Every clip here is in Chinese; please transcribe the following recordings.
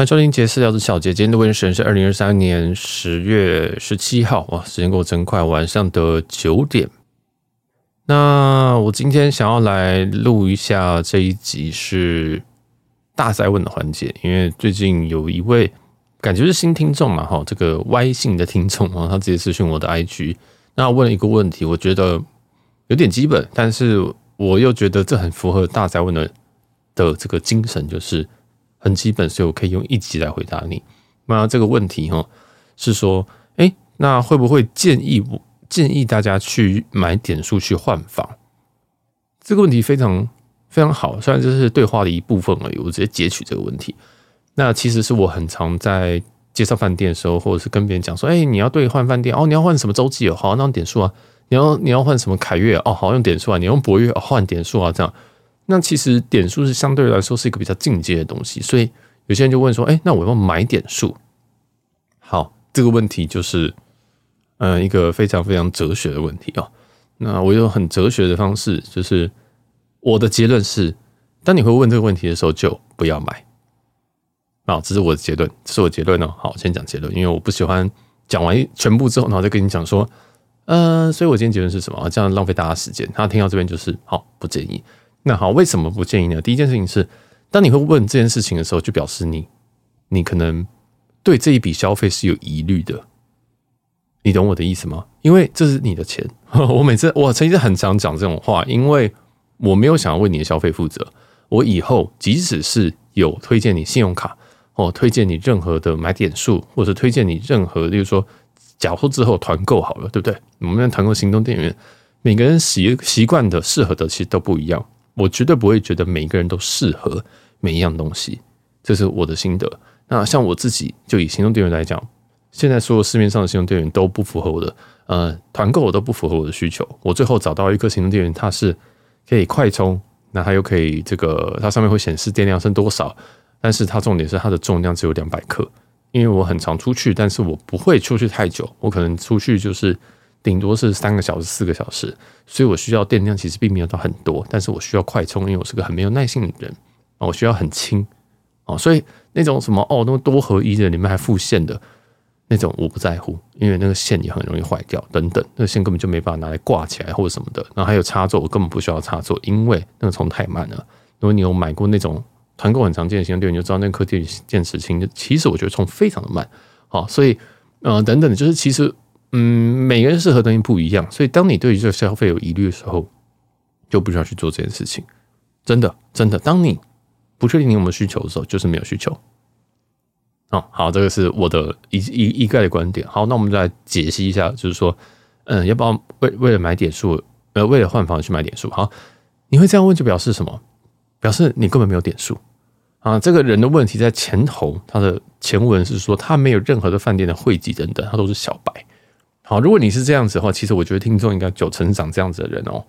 欢迎收听杰私聊的小姐，今天的问神是二零二三年十月十七号，哇，时间过得真快，晚上的九点。那我今天想要来录一下这一集是大哉问的环节，因为最近有一位感觉是新听众嘛，哈，这个 Y 姓的听众啊，他直接私讯我的 IG，那问了一个问题，我觉得有点基本，但是我又觉得这很符合大哉问的的这个精神，就是很基本，所以我可以用一集来回答你。那这个问题哈是说，哎，那会不会建议我？建议大家去买点数去换房，这个问题非常非常好。虽然这是对话的一部分而已，我直接截取这个问题。那其实是我很常在介绍饭店的时候，或者是跟别人讲说：“哎，你要兑换饭店哦，你要换什么洲际哦，好，那用点数啊。你要你要换什么凯悦哦，好，用点数啊。你用博悦哦，换点数啊。这样，那其实点数是相对来说是一个比较进阶的东西。所以有些人就问说：哎，那我要买点数？好，这个问题就是。嗯，一个非常非常哲学的问题哦。那我用很哲学的方式，就是我的结论是：当你会问这个问题的时候，就不要买。啊，这是我的结论，这是我结论哦。好，我先讲结论，因为我不喜欢讲完全部之后，然后再跟你讲说，呃，所以我今天结论是什么？这样浪费大家时间。他听到这边就是好，不建议。那好，为什么不建议呢？第一件事情是，当你会问这件事情的时候，就表示你，你可能对这一笔消费是有疑虑的。你懂我的意思吗？因为这是你的钱。我每次我曾经很常讲这种话，因为我没有想要为你的消费负责。我以后即使是有推荐你信用卡，或推荐你任何的买点数，或者推荐你任何，例如说，假如之后团购好了，对不对？我们团购行动电源，每个人习习惯的适合的其实都不一样。我绝对不会觉得每一个人都适合每一样东西，这是我的心得。那像我自己，就以行动电源来讲。现在所有市面上的行动电源都不符合我的，呃，团购我都不符合我的需求。我最后找到一个行动电源，它是可以快充，那它又可以这个，它上面会显示电量剩多少，但是它重点是它的重量只有两百克。因为我很常出去，但是我不会出去太久，我可能出去就是顶多是三个小时、四个小时，所以我需要电量其实并没有到很多，但是我需要快充，因为我是个很没有耐性的人啊，我需要很轻哦，所以那种什么哦，那么多合一的里面还附线的。那种我不在乎，因为那个线也很容易坏掉，等等，那个线根本就没办法拿来挂起来或者什么的。然后还有插座，我根本不需要插座，因为那个充太慢了。如果你有买过那种团购很常见的行动电源，你就知道那颗电池电池芯，其实我觉得充非常的慢。好，所以呃等等，就是其实嗯，每个人适合东西不一样，所以当你对于这个消费有疑虑的时候，就不需要去做这件事情。真的，真的，当你不确定你有没有需求的时候，就是没有需求。哦，好，这个是我的一一一概的观点。好，那我们再来解析一下，就是说，嗯，要不要为为了买点数，呃，为了换房去买点数？好，你会这样问，就表示什么？表示你根本没有点数啊。这个人的问题在前头，他的前文是说他没有任何的饭店的会籍等等，他都是小白。好，如果你是这样子的话，其实我觉得听众应该九成长这样子的人哦，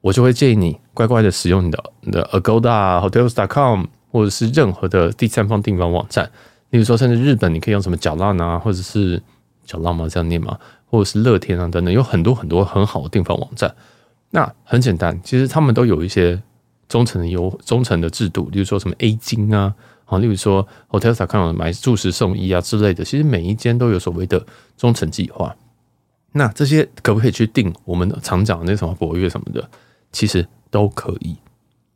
我就会建议你乖乖的使用你的你的 Agoda、Hotels dot com 或者是任何的第三方订房网站。例如说，甚至日本，你可以用什么角浪啊，或者是角浪吗？这样念吗？或者是乐天啊等等，有很多很多很好的订房网站。那很简单，其实他们都有一些忠诚的优忠诚的制度，例如说什么 A 金啊，啊，例如说 Hotels dot com 买住十送一啊之类的。其实每一间都有所谓的忠诚计划。那这些可不可以去订我们常讲的那什么博悦什么的？其实都可以。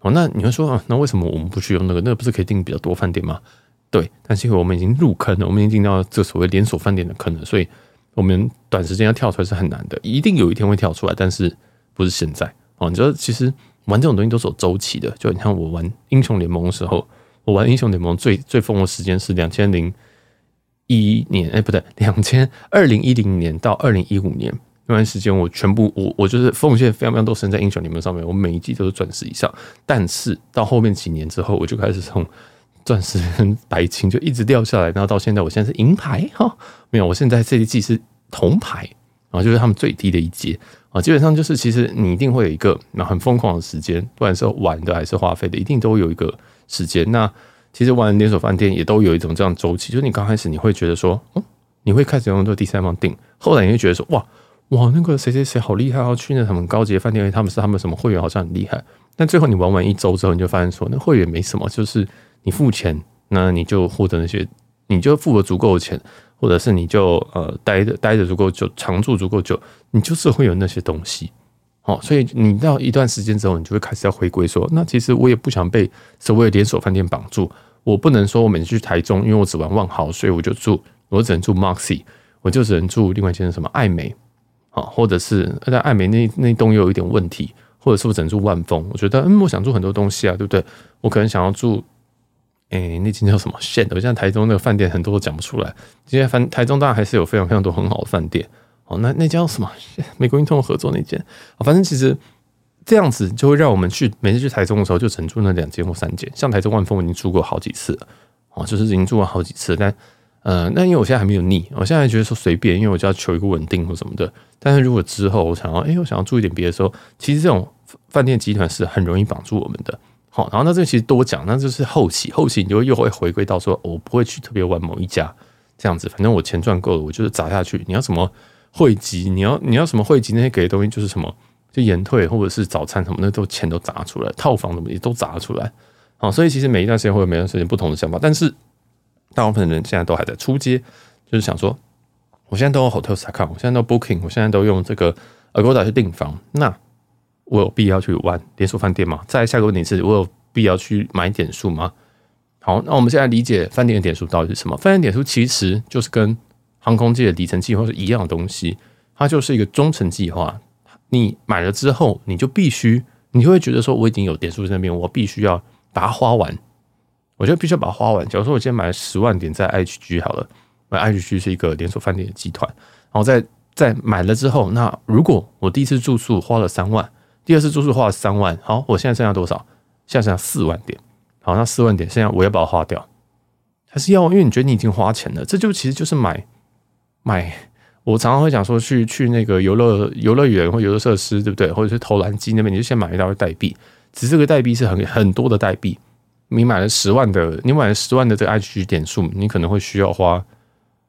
哦，那你会说啊，那为什么我们不去用那个？那个不是可以订比较多饭店吗？对，但是因为我们已经入坑了，我们已经进到这所谓连锁饭店的坑了，所以我们短时间要跳出来是很难的，一定有一天会跳出来，但是不是现在哦。你知道，其实玩这种东西都是有周期的，就你看我玩英雄联盟的时候，我玩英雄联盟最最疯的时间是两千零一年，哎，不对，两千二零一零年到二零一五年那段时间，我全部我我就是奉献非常非常多时间在英雄联盟上面，我每一季都是钻石以上，但是到后面几年之后，我就开始从。钻石白金就一直掉下来，然后到现在，我现在是银牌哈，没有，我现在这一季是铜牌啊，就是他们最低的一阶啊，基本上就是其实你一定会有一个那很疯狂的时间，不管是玩的还是花费的，一定都有一个时间。那其实玩连锁饭店也都有一种这样周期，就是你刚开始你会觉得说，哦，你会开始用这个第三方订，后来你会觉得说，哇哇那个谁谁谁好厉害哦，去那什么高级饭店，他们是他们什么会员好像很厉害，但最后你玩完一周之后，你就发现说，那会员没什么，就是。你付钱，那你就获得那些，你就付了足够的钱，或者是你就呃待着待着足够久，常住足够久，你就是会有那些东西。哦，所以你到一段时间之后，你就会开始要回归说，那其实我也不想被所谓的连锁饭店绑住。我不能说我每次去台中，因为我只玩万豪，所以我就住，我只能住 Moxy，我就只能住另外一间什么艾美，啊，或者是在艾美那那栋又有一点问题，或者是我只能住万丰。我觉得，嗯，我想住很多东西啊，对不对？我可能想要住，哎、那间叫什么县的？像台中那个饭店很多都讲不出来。今天反台中当然还是有非常非常多很好的饭店。哦，那那叫什么？美国运通合作那间，反正其实这样子就会让我们去每次去台中的时候，就只住那两间或三间。像台中万丰，我已经住过好几次了，哦，就是已经住过好几次。但呃，那因为我现在还没有腻，我现在觉得说随便，因为我就要求一个稳定或什么的。但是如果之后我想要，哎，我想要住一点别的时候，其实这种饭店集团是很容易绑住我们的。好，然后那这其实多讲，那就是后期，后期你就又会回归到说，我不会去特别玩某一家这样子。反正我钱赚够了，我就是砸下去。你要什么？汇集，你要你要什么汇集？那些给的东西就是什么，就延退或者是早餐什么，那都钱都砸出来，套房什么也都砸出来。好，所以其实每一段时间会有每一段时间不同的想法，但是大部分人现在都还在出街，就是想说，我现在都有 Hotels.com，我现在都 Booking，我现在都用这个 Agoda 去订房，那我有必要去玩连锁饭店吗？再下个问题是，我有必要去买点数吗？好，那我们现在理解饭店的点数到底是什么？饭店点数其实就是跟航空界的里程计划是一样的东西，它就是一个忠诚计划。你买了之后，你就必须，你就会觉得说，我已经有点数在那边，我必须要把它花完。我就必须要把它花完。假如说我今天买了十万点在 HG 好了，那 HG 是一个连锁饭店的集团，然后在在买了之后，那如果我第一次住宿花了三万，第二次住宿花了三万，好，我现在剩下多少？现在剩下四万点。好，那四万点现在我要把它花掉，还是要？因为你觉得你已经花钱了，这就其实就是买。买，我常常会讲说去去那个游乐游乐园或游乐设施，对不对？或者是投篮机那边，你就先买一大堆代币。只是这个代币是很很多的代币。你买了十万的，你买了十万的这个 IHG 点数，你可能会需要花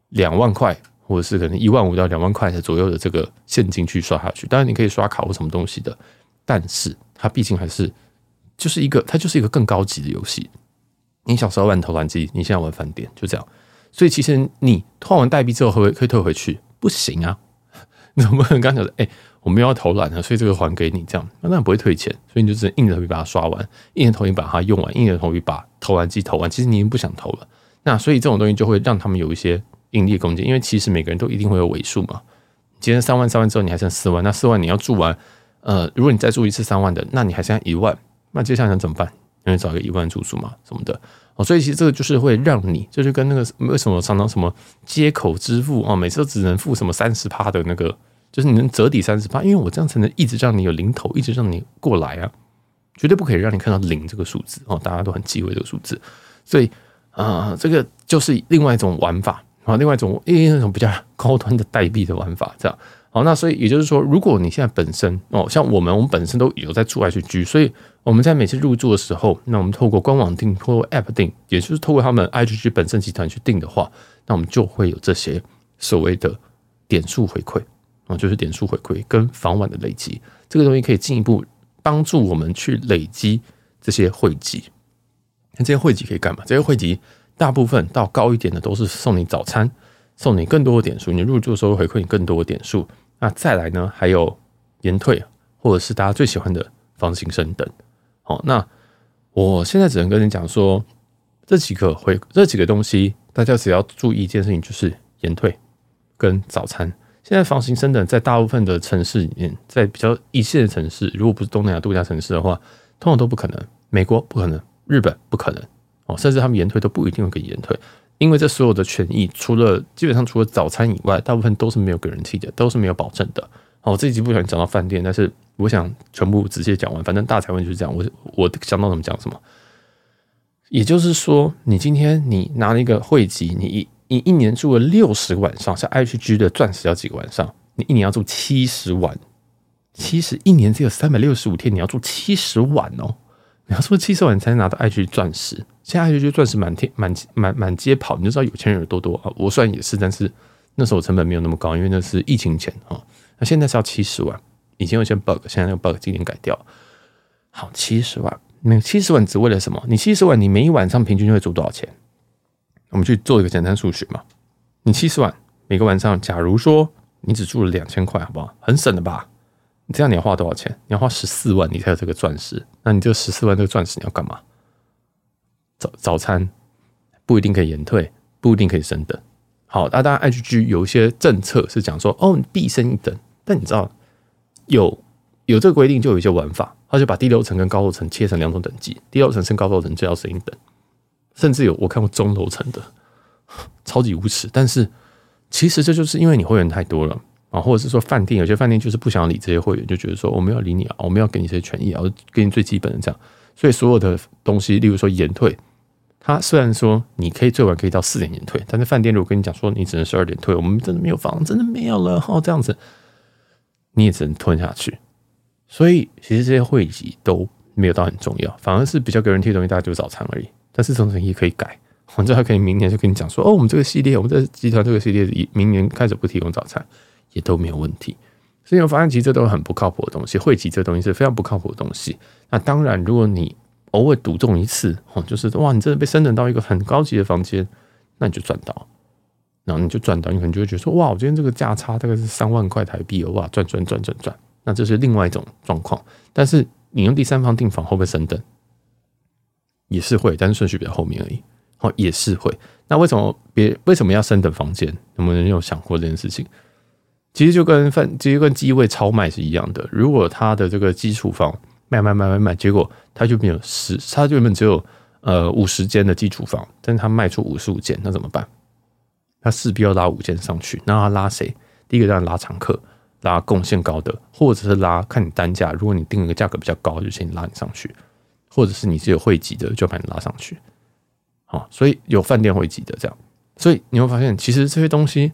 两万块，或者是可能一万五到两万块的左右的这个现金去刷下去。当然你可以刷卡或什么东西的，但是它毕竟还是就是一个，它就是一个更高级的游戏。你小时候玩投篮机，你现在玩饭店，就这样。所以其实你换完代币之后，会可以退回去？不行啊！你总不能刚讲的，哎、我们要投篮了，所以这个还给你，这样那当然不会退钱。所以你就只能硬着头皮把它刷完，硬着头皮把它用完，硬着头皮把投篮机投完。其实你已经不想投了。那所以这种东西就会让他们有一些盈利空间，因为其实每个人都一定会有尾数嘛。今天三万三万之后，你还剩四万，那四万你要住完，呃，如果你再住一次三万的，那你还剩下一万，那接下来想怎么办？因为找一个一万住宿嘛，什么的。哦，所以其实这个就是会让你，就是跟那个为什么常常什么接口支付啊，每次都只能付什么三十趴的那个，就是你能折抵三十趴，因为我这样才能一直让你有零头，一直让你过来啊，绝对不可以让你看到零这个数字哦，大家都很忌讳这个数字，所以啊、这个就是另外一种玩法啊，另外一种一种比较高端的代币的玩法，这样。好，那所以也就是说，如果你现在本身哦，像我们，我们本身都有在住 IHG，所以我们在每次入住的时候，那我们透过官网订，透过 App 订，也就是透过他们 IHG 本身集团去订的话，那我们就会有这些所谓的点数回馈啊，就是点数回馈跟房晚的累积，这个东西可以进一步帮助我们去累积这些会籍。那这些会籍可以干嘛？这些会籍大部分到高一点的都是送你早餐，送你更多的点数，你入住的时候回馈你更多的点数。那再来呢？还有延退，或者是大家最喜欢的房型升等。好，那我现在只能跟你讲说，这几个会这几个东西，大家只要注意一件事情，就是延退跟早餐。现在房型升等在大部分的城市里面，在比较一线的城市，如果不是东南亚度假城市的话，通常都不可能。美国不可能，日本不可能哦，甚至他们延退都不一定会给延退。因为这所有的权益，除了基本上除了早餐以外，大部分都是没有 guarantee 的，都是没有保证的。好，这一集不想讲到饭店，但是我想全部直接讲完。反正大财问就是这样，我我想到什么讲什么。也就是说，你今天你拿了一个会籍，你一你一年住了六十个晚上，像 H G 的钻石要几个晚上？你一年要住七十晚，七十一年只有三百六十五天，你要住七十晚哦。你要说七十万才能拿到 IHG 钻石，现在 IHG 钻石满天满满满街跑，你就知道有钱人有多多啊！我虽然也是，但是那时候成本没有那么高，因为那是疫情前啊。那现在是要七十万，以前有些 bug，现在那个 bug 今年改掉。好，七十万，那七十万只为了什么？你七十万，你每一晚上平均就会住多少钱？我们去做一个简单数学嘛。你七十万每个晚上，假如说你只住了两千块，好不好？很省的吧？你这样你要花多少钱？你要花十四万，你才有这个钻石。那你这十四万这个钻石你要干嘛？早早餐不一定可以延退，不一定可以升等。好，那当然 IGG 有一些政策是讲说，哦，你必升一等。但你知道有有这个规定，就有一些玩法，他就把低楼层跟高楼层切成两种等级，低楼层升高楼层就要升一等，甚至有我看过中楼层的。超级无耻，但是其实这就是因为你会员太多了啊，或者是说饭店有些饭店就是不想理这些会员，就觉得说我们要理你啊，我们要给你这些权益啊，给你最基本的这样，所以所有的东西，例如说延退，它虽然说你可以最晚可以到四点延退，但是饭店如果跟你讲说你只能十二点退，我们真的没有房，真的没有了哈，这样子你也只能吞下去。所以其实这些会籍都没有到很重要，反而是比较给人贴的东西，大家就早餐而已。但是这种东西可以改。反正还可以明年就跟你讲说，哦，我们这个系列，我们这集团这个系列，明年开始不提供早餐，也都没有问题。所以我发现其实这都是很不靠谱的东西，会籍这东西是非常不靠谱的东西。那当然，如果你偶尔赌中一次，哦，就是哇，你真的被升等到一个很高级的房间，那你就赚到，然后你就赚到，你可能就会觉得说，哇，我今天这个价差大概是三万块台币，哇，赚赚赚赚赚。那这是另外一种状况。但是你用第三方订房会不会升等？也是会，但是顺序比较后面而已。哦，也是会。那为什么别为什么要升等房间？有没有人有想过这件事情？其实就跟饭，其实跟机位超卖是一样的。如果他的这个基础房卖卖卖卖卖，结果他就没有十，他就原本只有呃五十间的基础房，但是他卖出五十五间，那怎么办？他势必要拉五间上去。那他拉谁？第一个让拉常客，拉贡献高的，或者是拉看你单价。如果你定一个价格比较高，就先拉你上去；或者是你是有会籍的，就把你拉上去。好，所以有饭店会籍的这样，所以你会发现，其实这些东西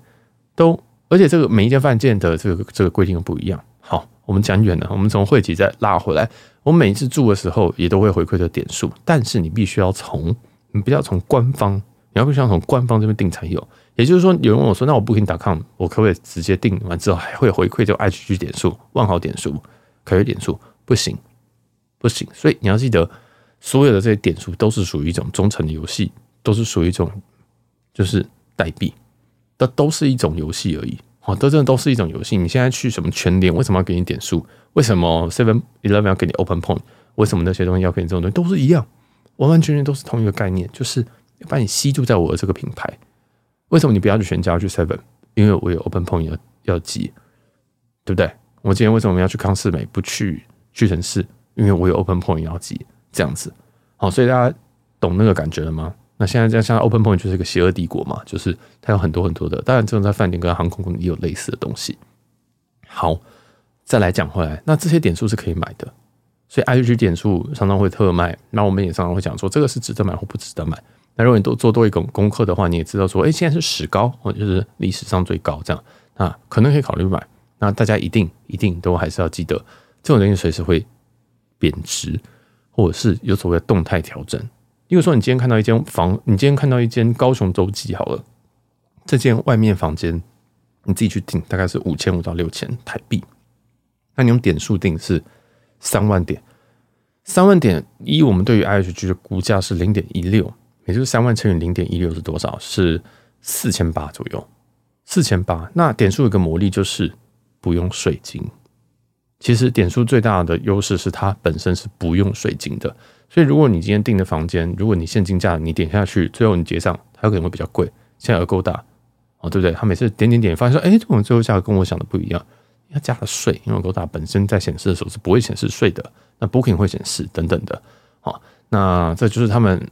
都，而且这个每一间饭店的这个这个规定又不一样。好，我们讲远了，我们从会籍再拉回来。我每一次住的时候也都会回馈的点数，但是你必须要从，你不要从官方，你要必须要从官方这边订才有。也就是说，有人问我说，那我 Booking.com，我可不可以直接订完之后还会回馈这个 IGG 点数、万豪点数、可以点数？不行，不行。所以你要记得。所有的这些点数都是属于一种忠诚的游戏，都是属于一种就是代币，这都是一种游戏而已。哦，这真的都是一种游戏。你现在去什么全联，为什么要给你点数？为什么 Seven Eleven 要给你 Open Point？为什么那些东西要给你这种东西？都是一样，完完全全都是同一个概念，就是要把你吸住在我的这个品牌。为什么你不要去全家，去 Seven？因为我有 Open Point 要要集，对不对？我今天为什么要去康是美，不去屈臣氏？因为我有 Open Point 要集。这样子，好，所以大家懂那个感觉了吗？那现在这样，像 Open Point 就是一个邪恶帝国嘛，就是它有很多很多的，当然这种在饭店跟航空公司也有类似的东西。好，再来讲回来，那这些点数是可以买的，所以 IGG 点数常常会特卖，那我们也常常会讲说这个是值得买或不值得买。那如果你都做多一个功课的话，你也知道说，哎，现在是史高，或者就是历史上最高这样啊，可能可以考虑买。那大家一定一定都还是要记得，这种东西随时会贬值。或者是有所谓的动态调整，例如说，你今天看到一间房，你今天看到一间高雄洲际好了，这间外面房间你自己去订，大概是五千五到六千台币。那你用点数订是三万点，三万点一，我们对于 IHG 的估价是零点一六，也就是三万乘以零点一六是多少？是四千八左右，四千八。那点数有个魔力就是不用税金。其实点数最大的优势是它本身是不用税金的，所以如果你今天订的房间，如果你现金价你点下去，最后你结账，它有可能会比较贵。像 Agoda 哦，对不对？他每次点点点，发现说，哎，这种最后价格跟我想的不一样，要加了税，因为 Agoda 本身在显示的时候是不会显示税的，那 Booking 会显示等等的。好，那这就是他们，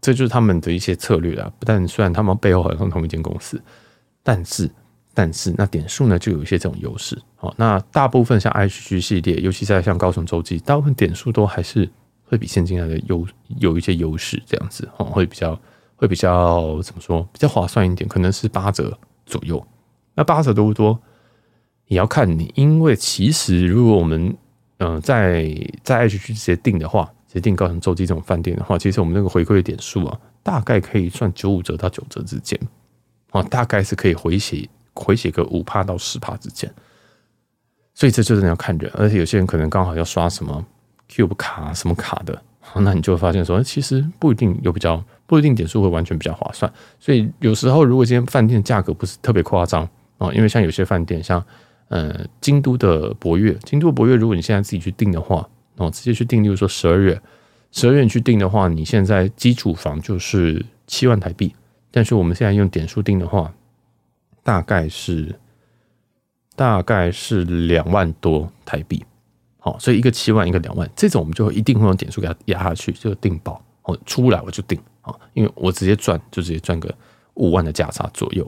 这就是他们的一些策略啦。但虽然他们背后好像同一间公司，但是。但是那点数呢，就有一些这种优势。好，那大部分像 HG 系列，尤其在像高雄洲际，大部分点数都还是会比现金来的优有一些优势，这样子哦，会比较会比较怎么说，比较划算一点，可能是八折左右。那八折多不多？也要看你，因为其实如果我们嗯、在在 H G 直接订的话，直接订高雄洲际这种饭店的话，其实我们那个回馈的点数啊，大概可以算九五折到九折之间，哦，大概是可以回血。回写个五趴到十趴之间，所以这就是你要看人，而且有些人可能刚好要刷什么 Cube 卡什么卡的，那你就会发现说，其实不一定有比较，不一定点数会完全比较划算。所以有时候如果今天饭店价格不是特别夸张啊，因为像有些饭店，像呃京都的博悦，京都博悦，如果你现在自己去订的话，哦，直接去订，例如说十二月，十二月你去订的话，你现在基础房就是七万台币，但是我们现在用点数订的话，大概是大概是两万多台币。好，所以一个七万，一个两万，这种我们就一定会用点数给它压下去，就定爆。哦，出来我就定啊，因为我直接赚就直接赚个五万的价差左右。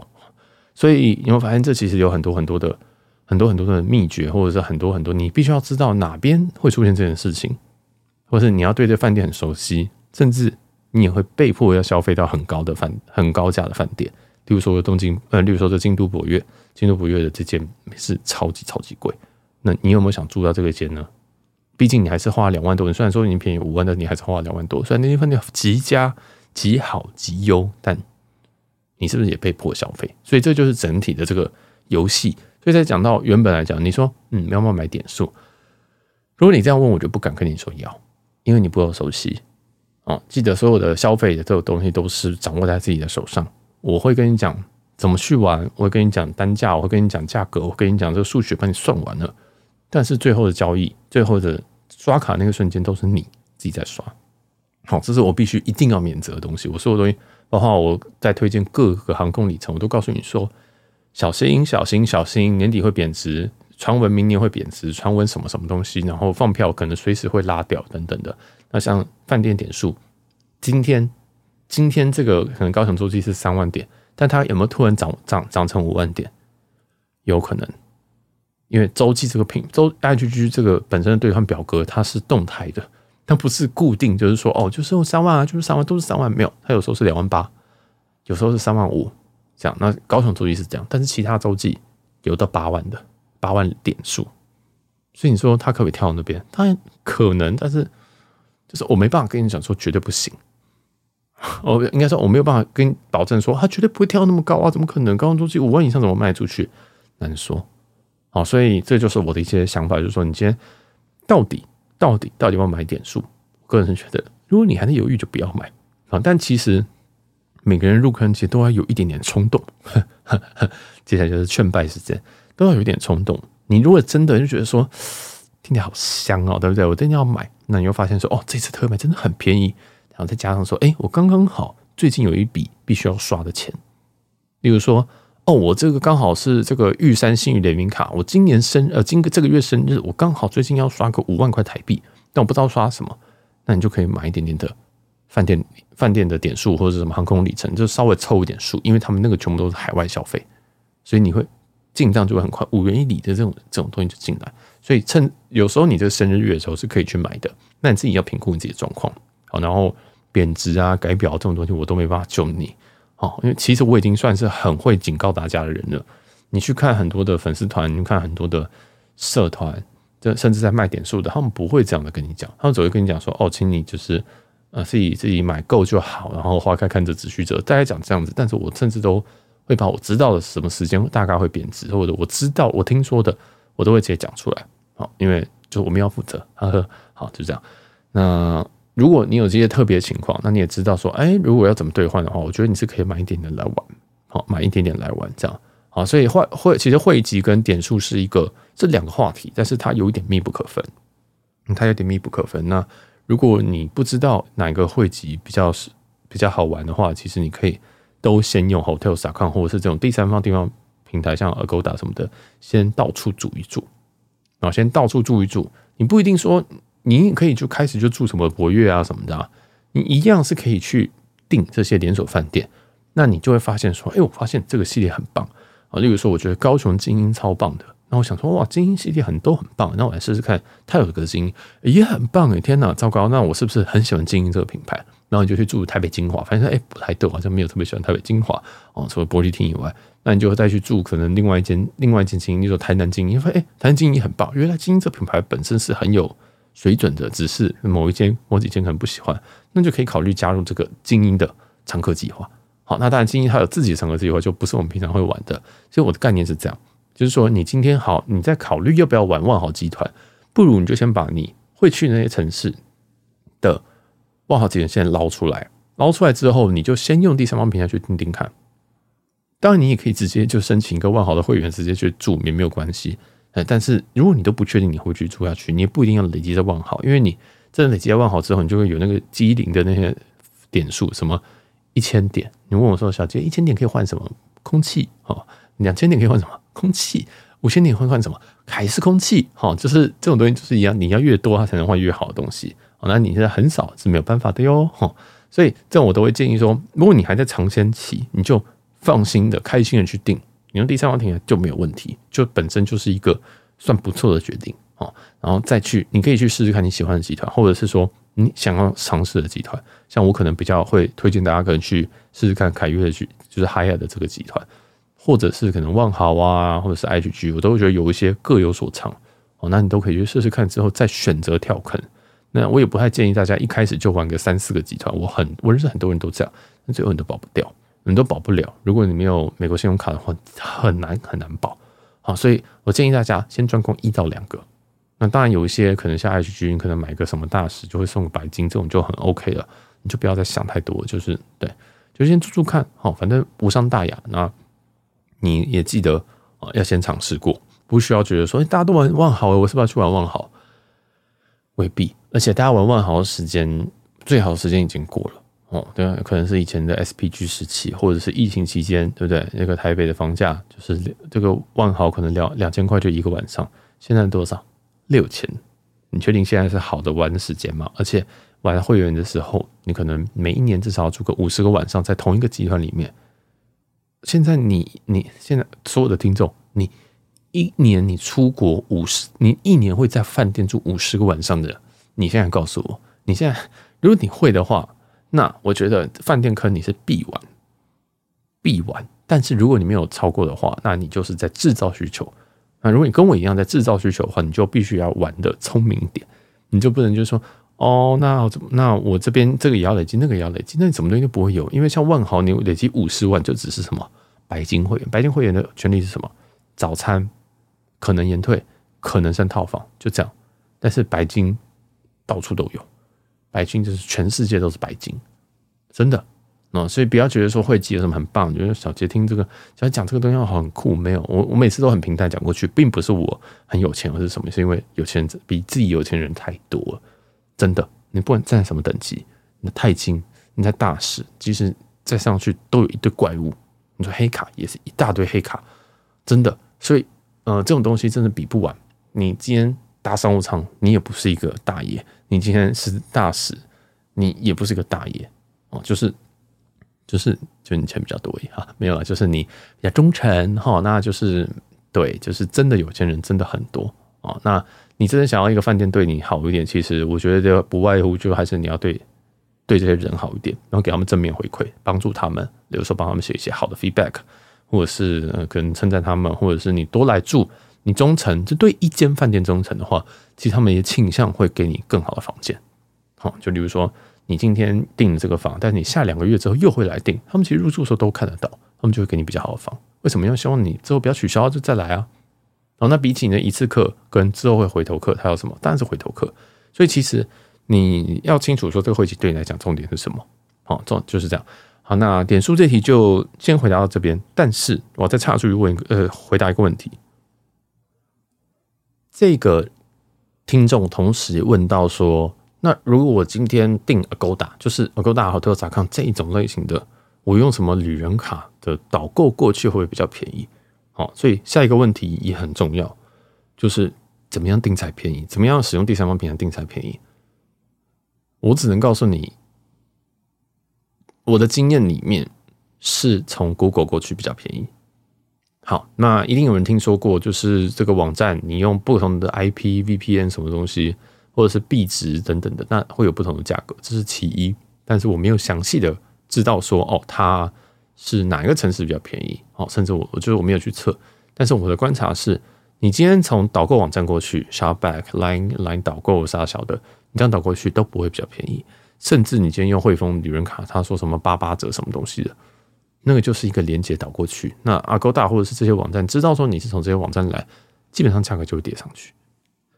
所以你会发现，这其实有很多很多的很多很多的秘诀，或者是很多很多你必须要知道哪边会出现这件事情，或者是你要对这饭店很熟悉，甚至你也会被迫要消费到很高的饭很高价的饭店，例如说东京，呃，例如说这京都博悦，京都博悦的这间是超级超级贵。那你有没有想住到这个间呢？毕竟你还是花两万多，你虽然说已经便宜五万，但你还是花了两万多。虽然那间饭店极佳、极好、极优，但你是不是也被迫消费？所以这就是整体的这个游戏。所以在讲到原本来讲，你说嗯，要不要买点数？如果你这样问，我就不敢跟你说要，因为你不够熟悉啊。记得所有的消费的这个东西都是掌握在自己的手上。我会跟你讲怎么去玩，我会跟你讲单价，我会跟你讲价格，我会跟你讲这个数学，帮你算完了。但是最后的交易，最后的刷卡那个瞬间，都是你自己在刷。好，这是我必须一定要免责的东西。我所有东西，包括我在推荐各个航空里程，我都告诉你说：小心，小心，小心，年底会贬值，传闻明年会贬值，传闻什么什么东西，然后放票可能随时会拉掉等等的。那像饭店点数，今天今天这个可能高雄周期是三万点，但它有没有突然涨涨涨成五万点？有可能。因为周记这个品周 IGG 这个本身的兑换表格它是动态的，它不是固定，就是说哦，就是用三万啊，就是三万，都是三万，没有，它有时候是两万八，有时候是三万五，这样。那高雄周记是这样，但是其他周记有到八万的八万点数，所以你说它可不可以跳到那边？当然可能，但是就是我没办法跟你讲说绝对不行，我应该说我没有办法跟你保证说它绝对不会跳那么高啊，怎么可能？高雄周记五万以上怎么卖出去？难说。好，所以这就是我的一些想法，就是说，你今天到底到底到底要买点数？我个人是觉得，如果你还在犹豫，就不要买啊。但其实每个人入坑其实都要有一点点冲动。接下来就是劝败时间，都要有一点冲动。你如果真的就觉得说听起来好香哦，对不对？我真的要买，那你又发现说，哦，这次特卖真的很便宜，然后再加上说，哎，我刚刚好最近有一笔必须要刷的钱，例如说。哦，我这个刚好是这个玉山信誉联名卡，我今年生呃，今个这个月生日，我刚好最近要刷个五万块台币，但我不知道刷什么，那你就可以买一点点的饭店饭店的点数或者什么航空里程，就稍微凑一点数，因为他们那个全部都是海外消费，所以你会进账就会很快，五元一里的这种这种东西就进来，所以趁有时候你这个生日月的时候是可以去买的，那你自己要评估你自己的状况，好，然后贬值啊改表这种东西我都没办法救你。哦，因为其实我已经算是很会警告大家的人了。你去看很多的粉丝团，你看很多的社团，这甚至在卖点数的，他们不会这样的跟你讲，他们只会跟你讲说：“哦，请你就是呃自己自己买够就好，然后花开看着只需折。”大概讲这样子。但是我甚至都会把我知道的什么时间大概会贬值，或者我知道我听说的，我都会直接讲出来。好，因为就我们要负责。呵呵，好，就这样。那。如果你有这些特别情况，那你也知道说，哎，如果要怎么兑换的话，我觉得你是可以买一点点来玩，好，买一点点来玩，这样，好，所以会会其实汇集跟点数是一个这两个话题，但是它有一点密不可分，它有点密不可分。那如果你不知道哪个汇集比较是比较好玩的话，其实你可以都先用 Hotels.com 或者是这种第三方地方平台，像 Agoda 什么的，先到处住一住，然后先到处住一住，你不一定说。你可以就开始就住什么博悦啊什么的，你一样是可以去订这些连锁饭店，那你就会发现说，哎，我发现这个系列很棒啊。例如说，我觉得高雄精英超棒的，那我想说，哇，精英系列很都很棒，那我来试试看，它有个精英也很棒哎，天哪，糟糕，那我是不是很喜欢精英这个品牌？然后你就去住台北精华，发现哎，不太对，好像没有特别喜欢台北精华哦，除了玻璃厅以外，那你就会再去住可能另外一间另外一间精英，例如说台南精英，发现哎，台南精英也很棒，原来精英这品牌本身是很有。水准的，只是某一间、某几间可能不喜欢，那就可以考虑加入这个精英的常客计划。好，那当然精英它有自己的常客计划，就不是我们平常会玩的。所以我的概念是这样，就是说你今天好，你在考虑要不要玩万豪集团，不如你就先把你会去那些城市的万豪集团先捞出来，捞出来之后，你就先用第三方平台去订订看。当然，你也可以直接就申请一个万豪的会员，直接去住也没有关系。哎，但是如果你都不确定你会去住下去，你也不一定要累积在万豪，因为你真的累积在万豪之后，你就会有那个机灵的那些点数，什么一千点。你问我说，小杰，一千点可以换什么？空气？哦，两千点可以换什么？空气？五千点会换什么？还是空气？好，就是这种东西就是一样，你要越多，它才能换越好的东西。哦，那你现在很少是没有办法的哟。哈，所以这种我都会建议说，如果你还在尝鲜期，你就放心的、开心的去订。你用第三方平台就没有问题，就本身就是一个算不错的决定。哦，然后再去，你可以去试试看你喜欢的集团，或者是说你想要尝试的集团。像我可能比较会推荐大家可能去试试看凯悦的去，就是 Hiya 的这个集团。或者是可能万豪啊，或者是 H G，我都会觉得有一些各有所长哦。那你都可以去试试看，之后再选择跳坑。那我也不太建议大家一开始就玩个三四个集团。我很我认识很多人都这样，那最后你都保不掉，你都保不了。如果你没有美国信用卡的话，很难很难保。好，所以我建议大家先专攻一到两个。那当然有一些可能像 HG，你可能买个什么大使就会送个白金，这种就很 OK 了。你就不要再想太多，就是对，就先住住看。好，反正无伤大雅。那你也记得啊，要先尝试过，不需要觉得说，欸，大家都玩万豪，我是不是要去玩万豪？未必，而且大家玩万豪的时间，最好的时间已经过了哦。对，可能是以前的 SPG 时期，或者是疫情期间，对不对？那个台北的房价就是这个万豪可能两两千块就一个晚上，现在多少？六千？你确定现在是好的玩的时间吗？而且玩会员的时候，你可能每一年至少要住个五十个晚上，在同一个集团里面。现在你你现在所有的听众，你一年你出国五十，你一年会在饭店住五十个晚上的，你现在告诉我，你现在如果你会的话，那我觉得饭店坑你是必玩，必玩。但是如果你没有超过的话，那你就是在制造需求。那如果你跟我一样在制造需求的话，你就必须要玩得聪明一点，你就不能就说。哦，那？那我这边这个也要累积，那个也要累积，那你什么东西都不会有，因为像万豪，你累积五十万就只是什么白金会员，白金会员的权利是什么？早餐可能延退，可能升套房，就这样。但是白金到处都有，白金就是全世界都是白金，真的。哦，所以不要觉得说会籍有什么很棒，觉得小杰听这个，小杰讲这个东西很酷，没有，我我每次都很平淡讲过去，并不是我很有钱或是什么，是因为有钱人比自己有钱人太多了。真的，你不管在什么等级，你的钛金，你在大使，即使再上去都有一堆怪物。你说黑卡也是一大堆黑卡，真的。所以，呃，这种东西真的比不完。你今天搭商务舱，你也不是一个大爷；你今天是大使，你也不是一个大爷。哦，就是，就是，就你钱比较多一哈，没有了，就是你比较忠诚哈，那就是对，就是真的有钱人真的很多哦，那。你真的想要一个饭店对你好一点，其实我觉得不外乎就还是你要对对这些人好一点，然后给他们正面回馈，帮助他们，比如说帮他们写一些好的 feedback，或者是可能称赞他们，或者是你多来住，你忠诚，就对一间饭店忠诚的话，其实他们也倾向会给你更好的房间。好，就例如说你今天订这个房，但是你下两个月之后又会来订，他们其实入住的时候都看得到，他们就会给你比较好的房。为什么要希望你之后不要取消就再来啊？哦，那比起你的一次客跟之后会回头客，他有什么？当然是回头客。所以其实你要清楚说，这个会籍对你来讲重点是什么？好，重就是这样。好，那点数这题就先回答到这边。但是我再插出去问一个，呃，回答一个问题。这个听众同时问到说，那如果我今天订 Agoda，就是 Agoda 和 Hotels.com 这一种类型的，我用什么旅人卡的导购过去会不会比较便宜？好，所以下一个问题也很重要，就是怎么样订才便宜？怎么样使用第三方平台订才便宜？我只能告诉你，我的经验里面是从 Google 过去比较便宜。好，那一定有人听说过，就是这个网站你用不同的 IP VPN 什么东西，或者是币值等等的，那会有不同的价格，这是其一。但是我没有详细的知道说，哦，它。是哪一个城市比较便宜？哦，甚至我我觉得我没有去测，但是我的观察是，你今天从导购网站过去，Shopback、Line、Line 导购啥小的，你这样导过去都不会比较便宜。甚至你今天用汇丰旅人卡，他说什么八八折什么东西的，那个就是一个连接导过去。那 Agoda 或者是这些网站知道说你是从这些网站来，基本上价格就会跌上去。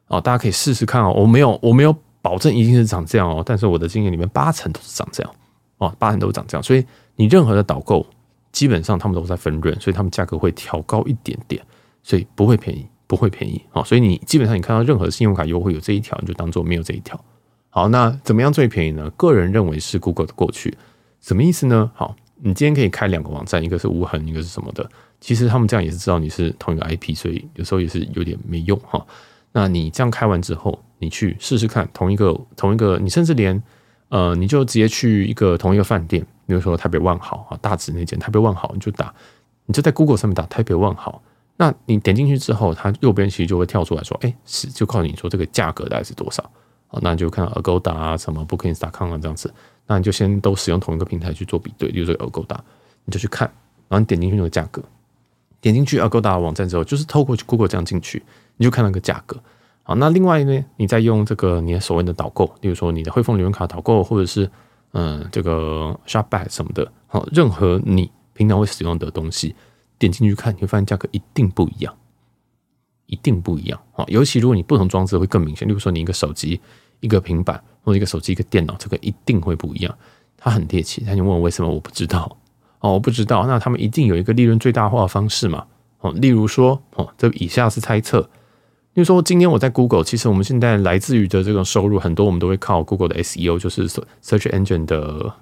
哦，大家可以试试看哦。我没有我没有保证一定是涨这样哦，但是我的经验里面八成都是涨这样哦，八成都是长这样，所以你任何的导购基本上他们都在分润，所以他们价格会调高一点点，所以不会便宜，不会便宜哦，所以你基本上你看到任何信用卡优惠有这一条，你就当做没有这一条。好，那怎么样最便宜呢？个人认为是 Google 的过去，什么意思呢？好，你今天可以开两个网站，一个是无痕，一个是什么的？其实他们这样也是知道你是同一个 IP，所以有时候也是有点没用哈。那你这样开完之后，你去试试看，同一个同一个，你甚至连呃，你就直接去一个同一个饭店，比如说台北万豪啊，大直那间台北万豪，你就打，你就在 Google 上面打台北万豪，那你点进去之后，它右边其实就会跳出来说，哎，是就告诉你说这个价格大概是多少啊？那就看到 Agoda 啊，什么 Bookings.com 啊这样子，那你就先都使用同一个平台去做比对，比如说 Agoda，你就去看，然后你点进去那个价格，点进去 Agoda 网站之后，就是透过 Google 这样进去。你就看那个价格，好，那另外呢，你再用这个你的所谓的导购，例如说你的汇丰联卡导购，或者是嗯这个 Shopback 什么的，好，任何你平常会使用的东西，点进去看，你会发现价格一定不一样，一定不一样，好，尤其如果你不同装置会更明显，例如说你一个手机、一个平板，或者一个手机、一个电脑，这个一定会不一样，它很猎奇，那你问我为什么，我不知道，哦，我不知道，那他们一定有一个利润最大化的方式嘛，哦，例如说，哦，这以下是猜测。比如说，今天我在 Google，其实我们现在来自于的这种收入很多，我们都会靠 Google 的 SEO，就是 Search Engine 的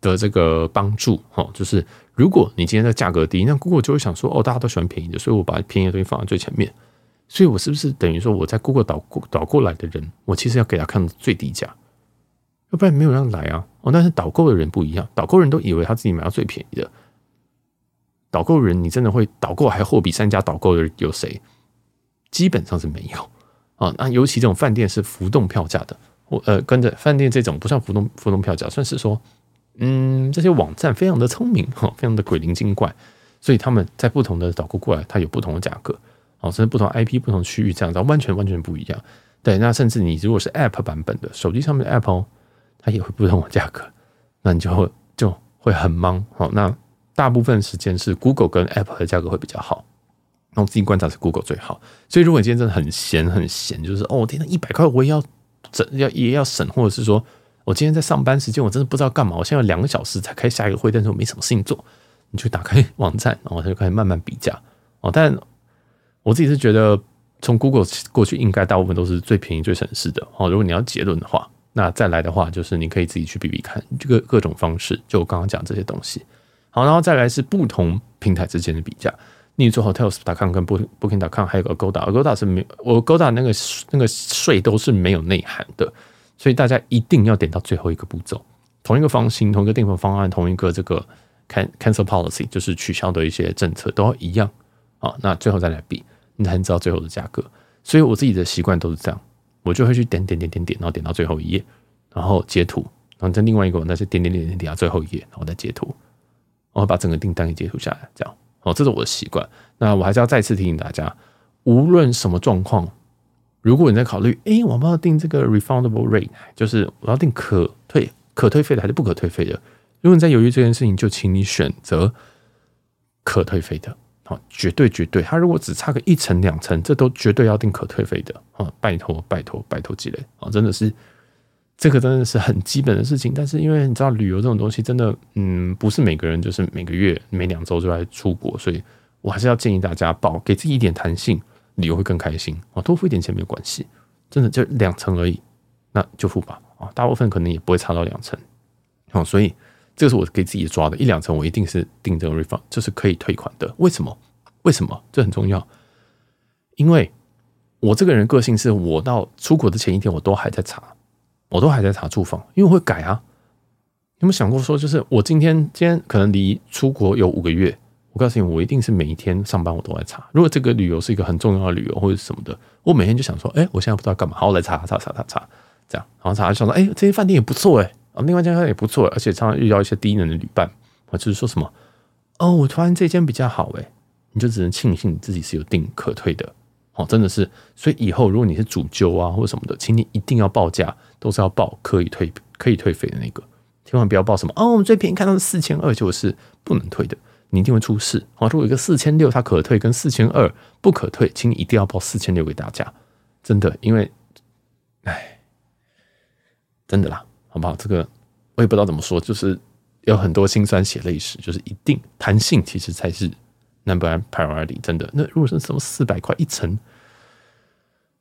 的这个帮助。哦，就是如果你今天的价格低，那 Google 就会想说，哦，大家都喜欢便宜的，所以我把便宜的东西放在最前面。所以我是不是等于说我在 Google 导过导过来的人，我其实要给他看最低价，要不然没有人来啊。哦，但是导购的人不一样，导购人都以为他自己买到最便宜的。导购人，你真的会导购还货比三家导购的有谁？基本上是没有啊，那尤其这种饭店是浮动票价的，我呃跟着饭店这种不算浮动浮动票价，算是说，嗯，这些网站非常的聪明哈，非常的鬼灵精怪，所以他们在不同的导购过来，它有不同的价格，哦，甚至不同 IP 不同区域这样子，完全完全不一样。对，那甚至你如果是 App 版本的手机上面的 App 哦，它也会不同的价格，那你就会就会很忙。好，那大部分时间是 Google 跟 App 的价格会比较好。那我自己观察是 Google 最好，所以如果你今天真的很闲很闲，就是哦，天哪，一百块我也要整，要也要省，或者是说我今天在上班时间，我真的不知道干嘛，我现在两个小时才开下一个会，但是我没什么事情做，你就打开 网站，然后他就开始慢慢比价哦。但我自己是觉得，从 Google 过去应该大部分都是最便宜、最省事的哦。如果你要结论的话，那再来的话就是你可以自己去比比看，这个各种方式，就我刚刚讲这些东西。好，然后再来是不同平台之间的比价。你做 Hotels.com 跟 Booking.com 还有个 Agoda，Agoda 是没有，我 Agoda 那个那个税都是没有内涵的，所以大家一定要点到最后一个步骤，同一个房型、同一个订房方案、同一个这个 cancel policy，就是取消的一些政策都要一样啊。那最后再来比，你才能知道最后的价格。所以我自己的习惯都是这样，我就会去点点点点点，然后点到最后一页，然后截图，然后在另外一个网站再点点点点点到最后一页，然后再截图，然后把整个订单给截图下来，这样。哦，这是我的习惯。那我还是要再次提醒大家，无论什么状况，如果你在考虑，哎，我们要订这个 refundable rate，就是我要订可退可退费的还是不可退费的？如果你在犹豫这件事情，就请你选择可退费的。好，绝对绝对，他如果只差个一层两层，这都绝对要订可退费的。啊，拜托拜托拜托，积累啊，真的是。这个真的是很基本的事情，但是因为你知道旅游这种东西，真的，嗯，不是每个人就是每个月、每两周就来出国，所以我还是要建议大家保给自己一点弹性，旅游会更开心啊，多付一点钱没有关系，真的就两成而已，那就付吧啊，大部分可能也不会差到两成，好，所以这个是我给自己抓的，一两成我一定是订这个 refund，就是可以退款的。为什么？为什么？这很重要，因为我这个人个性是我到出国的前一天我都还在查。我都还在查住房，因为我会改啊。有没有想过说，就是我今天今天可能离出国有五个月，我告诉你，我一定是每一天上班我都在查。如果这个旅游是一个很重要的旅游或者什么的，我每天就想说，哎，我现在不知道干嘛，好，我来查查查查查，这样，然后查就想说，哎，这些饭店也不错哎，啊，另外一家也不错，而且常常遇到一些低能的旅伴，啊，就是说什么，哦，我突然这间比较好哎，你就只能庆幸自己是有定可退的。哦，真的是，所以以后如果你是主揪啊或什么的，请你一定要报价，都是要报可以退可以退费的那个，千万不要报什么哦，我们最便宜看到是四千二，就是不能退的，你一定会出事。哦，如果一个四千六它可退，跟四千二不可退，请你一定要报四千六给大家，真的，因为，哎，真的啦，好不好？这个我也不知道怎么说，就是有很多辛酸血泪史，就是一定弹性其实才是 number one priority。真的，那如果是什么四百块一层，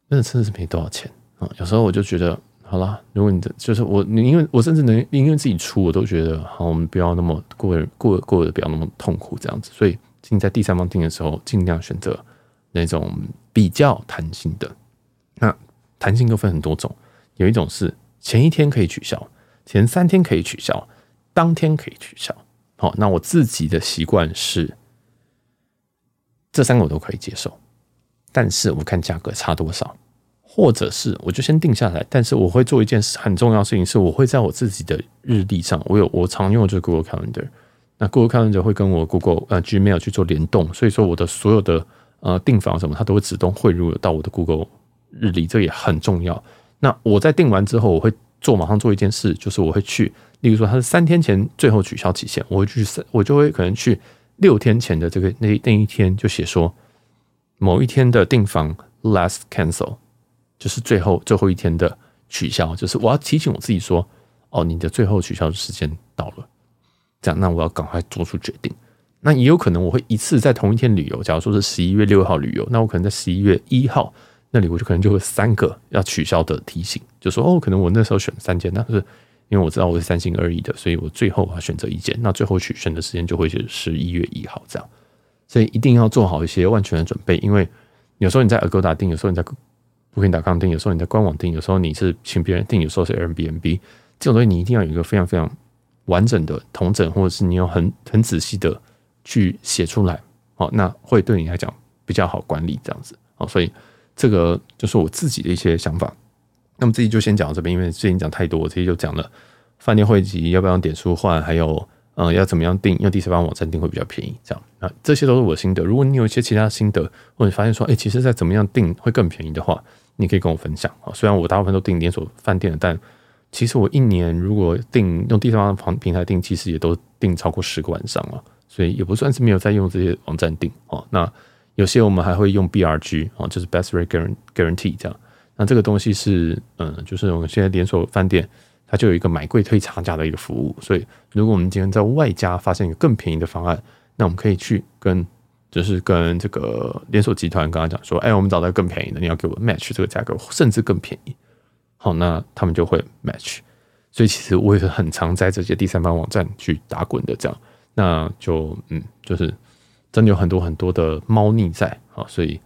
那真的是没多少钱啊。有时候我就觉得，好啦，如果你的就是我，你因为我甚至能宁愿自己出，我都觉得好，我们不要那么过过过得不要那么痛苦这样子。所以，尽在第三方订的时候，尽量选择那种比较弹性的。那弹性又分很多种，有一种是。前一天可以取消，前三天可以取消，当天可以取消。好，那我自己的习惯是这三个我都可以接受，但是我看价格差多少，或者是我就先定下来。但是我会做一件事很重要的事情，是我会在我自己的日历上，我有我常用的就是 Google Calendar，那 Google Calendar 会跟我 Google 呃 Gmail 去做联动，所以说我的所有的呃订房什么，它都会自动汇入到我的 Google 日历，这也很重要。那我在订完之后，我会做马上做一件事，就是我会去，例如说它是三天前最后取消期限，我会去，我就会可能去六天前的这个那那一天就写说某一天的订房 last cancel，就是最后最后一天的取消，就是我要提醒我自己说，哦，你的最后取消时间到了，这样那我要赶快做出决定。那也有可能我会一次在同一天旅游，假如说是十一月六号旅游，那我可能在十一月一号。那里我就可能就会三个要取消的提醒，就说哦，可能我那时候选三间，但是因为我知道我是三心二意的，所以我最后要选择一间，那最后取选的时间就会是十一月一号这样，所以一定要做好一些万全的准备，因为有时候你在 Agoda 订，有时候你在 Booking.com 订，有时候你在官网订，有时候你是请别人订，有时候是 Airbnb，这种东西你一定要有一个非常非常完整的统整，或者是你要很很仔细的去写出来，好，那会对你来讲比较好管理这样子，好，所以。这个就是我自己的一些想法，那么自己就先讲到这边，因为最近讲太多，我自己就讲了饭店汇集要不要用点数换，还有嗯要怎么样订，用第三方网站订会比较便宜，这样啊，这些都是我的心得。如果你有一些其他心得，或者发现说，哎，其实在怎么样订会更便宜的话，你可以跟我分享啊。虽然我大部分都订连锁饭店的，但其实我一年如果订用第三方房平台订，其实也都订超过十个晚上了，所以也不算是没有在用这些网站订哦。那有些我们还会用 BRG 哦，就是 Best Rate Guarantee 这样。那这个东西是，嗯，就是我们现在连锁饭店它就有一个买贵退差价的一个服务。所以，如果我们今天在外加发现一个更便宜的方案，那我们可以去跟，就是跟这个连锁集团刚刚讲说，哎，我们找到更便宜的，你要给我 match 这个价格，甚至更便宜。好，那他们就会 match。所以，其实我也是很常在这些第三方网站去打滚的，这样。那就，嗯，就是。真的有很多很多的猫腻在啊，所以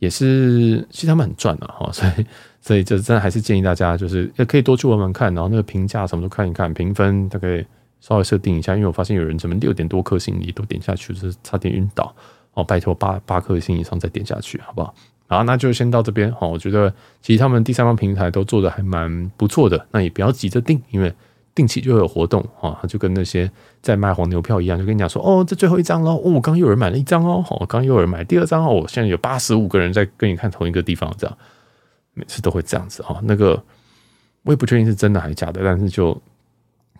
也是其实他们很赚 的哈，所以所以就真的还是建议大家就是也可以多去玩玩看，然后那个评价什么都看一看，评分大概稍微设定一下，因为我发现有人怎么六点多颗星你都点下去，就是差点晕倒哦，拜托八八颗星以上再点下去好不好？好，那就先到这边哈，我觉得其实他们第三方平台都做的还蛮不错的，那也不要急着定，因为。定期就会有活动啊，就跟那些在卖黄牛票一样，就跟你讲说哦，这最后一张喽，哦，刚又有人买了一张哦，好，刚又有人买第二张哦，现在有八十五个人在跟你看同一个地方，这样每次都会这样子哈。那个我也不确定是真的还是假的，但是就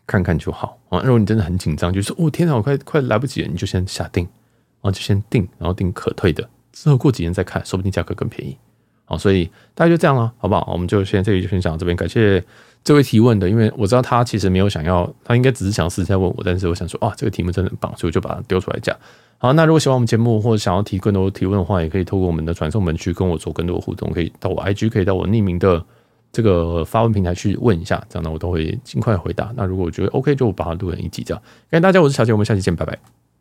看看就好啊。如果你真的很紧张，就是哦天哪，我快快来不及了，你就先下定，然后就先定，然后定可退的，之后过几天再看，说不定价格更便宜。好，所以大家就这样了，好不好？我们就先这里就分享到这边，感谢这位提问的，因为我知道他其实没有想要，他应该只是想私下问我，但是我想说，啊，这个题目真的很棒，所以我就把它丢出来讲。好，那如果喜欢我们节目或者想要提更多提问的话，也可以透过我们的传送门去跟我做更多的互动，可以到我 IG，可以到我匿名的这个发问平台去问一下，这样呢我都会尽快回答。那如果我觉得 OK，就把它录成一集这样。感谢大家，我是小杰，我们下期见，拜拜。